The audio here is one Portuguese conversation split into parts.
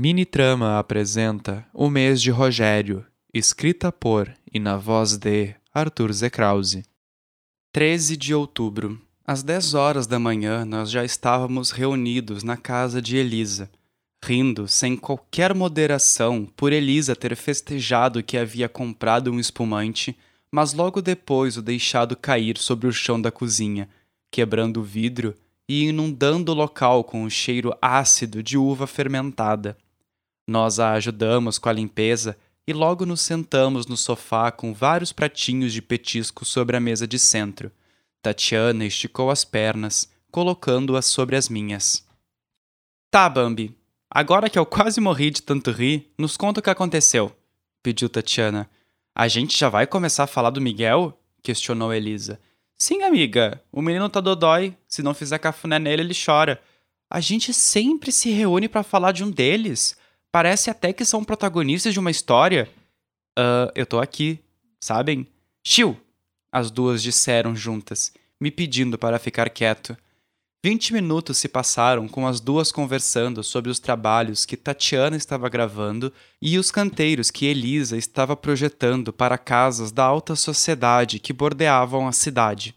Mini Trama apresenta O Mês de Rogério, escrita por e na voz de Arthur Zekrause. 13 de outubro. Às 10 horas da manhã, nós já estávamos reunidos na casa de Elisa, rindo sem qualquer moderação por Elisa ter festejado que havia comprado um espumante, mas logo depois o deixado cair sobre o chão da cozinha, quebrando o vidro e inundando o local com o cheiro ácido de uva fermentada. Nós a ajudamos com a limpeza e logo nos sentamos no sofá com vários pratinhos de petisco sobre a mesa de centro. Tatiana esticou as pernas, colocando-as sobre as minhas. Tá, Bambi. Agora que eu quase morri de tanto rir, nos conta o que aconteceu, pediu Tatiana. A gente já vai começar a falar do Miguel? questionou Elisa. Sim, amiga. O menino tá dodói. Se não fizer cafuné nele, ele chora. A gente sempre se reúne para falar de um deles. Parece até que são protagonistas de uma história. Uh, eu tô aqui, sabem? Chiu! As duas disseram juntas, me pedindo para ficar quieto. Vinte minutos se passaram com as duas conversando sobre os trabalhos que Tatiana estava gravando e os canteiros que Elisa estava projetando para casas da alta sociedade que bordeavam a cidade.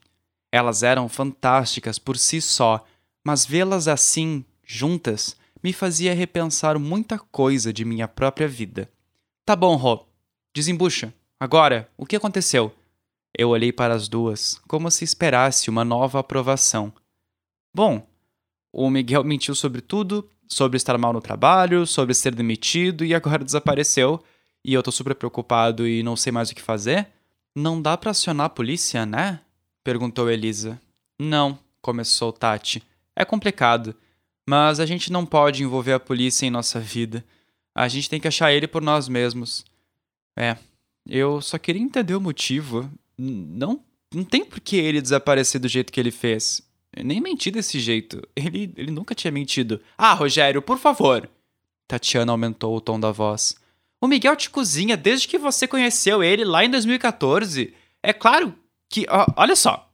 Elas eram fantásticas por si só, mas vê-las assim, juntas, me fazia repensar muita coisa de minha própria vida. Tá bom, Rô. Desembucha. Agora, o que aconteceu? Eu olhei para as duas, como se esperasse uma nova aprovação. Bom, o Miguel mentiu sobre tudo, sobre estar mal no trabalho, sobre ser demitido e agora desapareceu. E eu tô super preocupado e não sei mais o que fazer. Não dá para acionar a polícia, né? perguntou Elisa. Não, começou Tati. É complicado. Mas a gente não pode envolver a polícia em nossa vida. A gente tem que achar ele por nós mesmos. É, eu só queria entender o motivo. Não, não tem por que ele desaparecer do jeito que ele fez. Eu nem menti desse jeito. Ele, ele nunca tinha mentido. Ah, Rogério, por favor. Tatiana aumentou o tom da voz. O Miguel te cozinha desde que você conheceu ele lá em 2014. É claro que. Ó, olha só.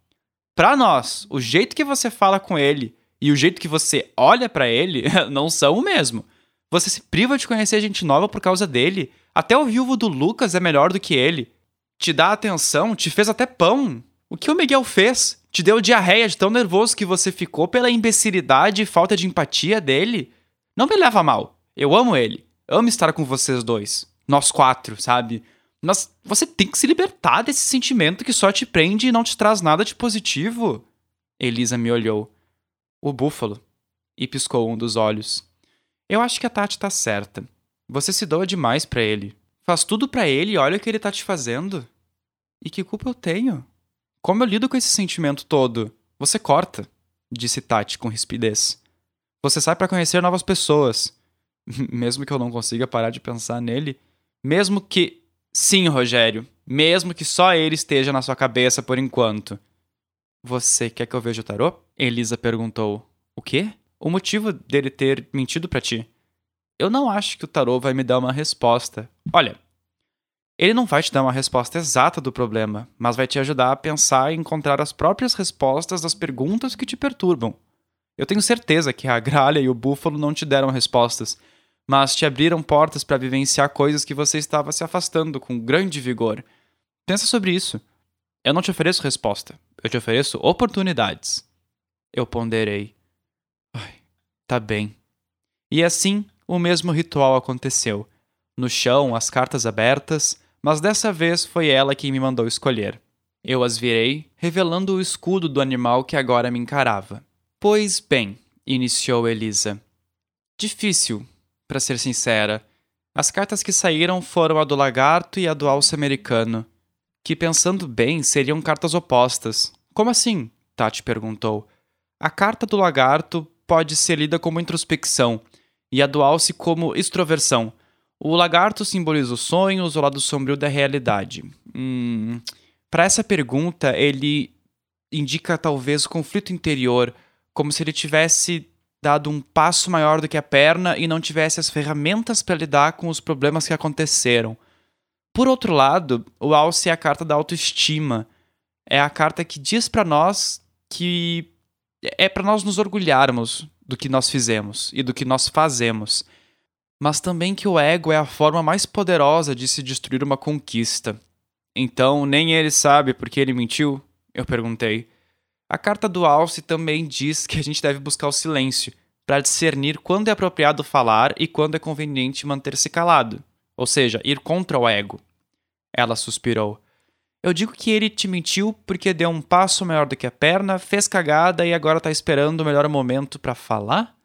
Pra nós, o jeito que você fala com ele e o jeito que você olha para ele não são o mesmo. Você se priva de conhecer gente nova por causa dele. Até o viúvo do Lucas é melhor do que ele. Te dá atenção, te fez até pão. O que o Miguel fez? Te deu diarreia de tão nervoso que você ficou pela imbecilidade e falta de empatia dele? Não me leva mal. Eu amo ele. Amo estar com vocês dois. Nós quatro, sabe? Mas você tem que se libertar desse sentimento que só te prende e não te traz nada de positivo. Elisa me olhou o búfalo, e piscou um dos olhos. Eu acho que a Tati tá certa. Você se doa demais para ele. Faz tudo para ele e olha o que ele tá te fazendo. E que culpa eu tenho? Como eu lido com esse sentimento todo? Você corta, disse Tati com rispidez. Você sai para conhecer novas pessoas. mesmo que eu não consiga parar de pensar nele. Mesmo que. Sim, Rogério. Mesmo que só ele esteja na sua cabeça por enquanto. Você quer que eu veja o tarô? Elisa perguntou. O quê? O motivo dele ter mentido para ti? Eu não acho que o tarô vai me dar uma resposta. Olha, ele não vai te dar uma resposta exata do problema, mas vai te ajudar a pensar e encontrar as próprias respostas das perguntas que te perturbam. Eu tenho certeza que a gralha e o búfalo não te deram respostas, mas te abriram portas para vivenciar coisas que você estava se afastando com grande vigor. Pensa sobre isso. Eu não te ofereço resposta. Eu te ofereço oportunidades. Eu ponderei. Ai, tá bem. E assim, o mesmo ritual aconteceu. No chão, as cartas abertas, mas dessa vez foi ela quem me mandou escolher. Eu as virei, revelando o escudo do animal que agora me encarava. Pois bem, iniciou Elisa. Difícil, para ser sincera. As cartas que saíram foram a do lagarto e a do alce americano que, pensando bem, seriam cartas opostas. Como assim? Tati perguntou. A carta do lagarto pode ser lida como introspecção e a do alce como extroversão. O lagarto simboliza os sonhos, o lado sombrio da realidade. Hum, Para essa pergunta, ele indica talvez conflito interior, como se ele tivesse dado um passo maior do que a perna e não tivesse as ferramentas para lidar com os problemas que aconteceram. Por outro lado, o Alce é a carta da autoestima. É a carta que diz para nós que é para nós nos orgulharmos do que nós fizemos e do que nós fazemos. mas também que o ego é a forma mais poderosa de se destruir uma conquista. Então, nem ele sabe porque ele mentiu? Eu perguntei. A carta do Alce também diz que a gente deve buscar o silêncio, para discernir quando é apropriado falar e quando é conveniente manter-se calado, ou seja, ir contra o ego. Ela suspirou. Eu digo que ele te mentiu porque deu um passo maior do que a perna, fez cagada e agora tá esperando o melhor momento para falar?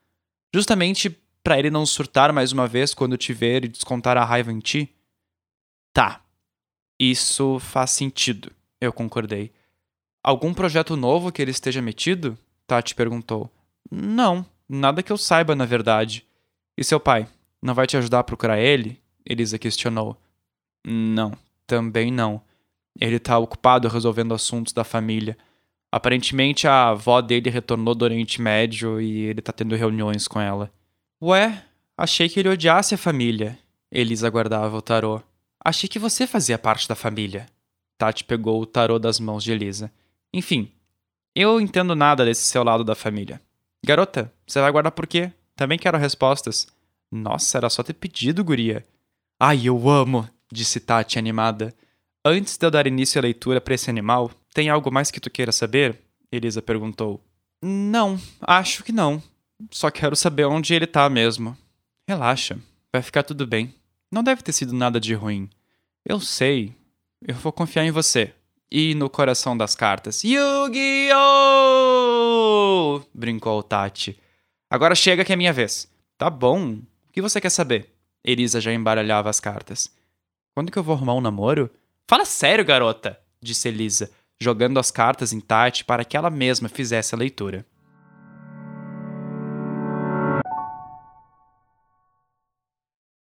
Justamente para ele não surtar mais uma vez quando te ver e descontar a raiva em ti? Tá. Isso faz sentido, eu concordei. Algum projeto novo que ele esteja metido? Tati perguntou. Não, nada que eu saiba, na verdade. E seu pai? Não vai te ajudar a procurar ele? Elisa questionou. Não, também não. Ele tá ocupado resolvendo assuntos da família. Aparentemente a avó dele retornou do Oriente Médio e ele tá tendo reuniões com ela. Ué, achei que ele odiasse a família. Elisa guardava o tarô. Achei que você fazia parte da família. Tati pegou o tarô das mãos de Elisa. Enfim, eu entendo nada desse seu lado da família. Garota, você vai guardar por quê? Também quero respostas. Nossa, era só ter pedido, guria. Ai, eu amo, disse Tati animada. Antes de eu dar início à leitura para esse animal, tem algo mais que tu queira saber? Elisa perguntou. Não, acho que não. Só quero saber onde ele tá mesmo. Relaxa, vai ficar tudo bem. Não deve ter sido nada de ruim. Eu sei. Eu vou confiar em você e no coração das cartas. Yu-Gi-Oh! brincou Tati. Agora chega que é minha vez. Tá bom. O que você quer saber? Elisa já embaralhava as cartas. Quando que eu vou arrumar um namoro? Fala sério, garota, disse Elisa, jogando as cartas em Tati para que ela mesma fizesse a leitura.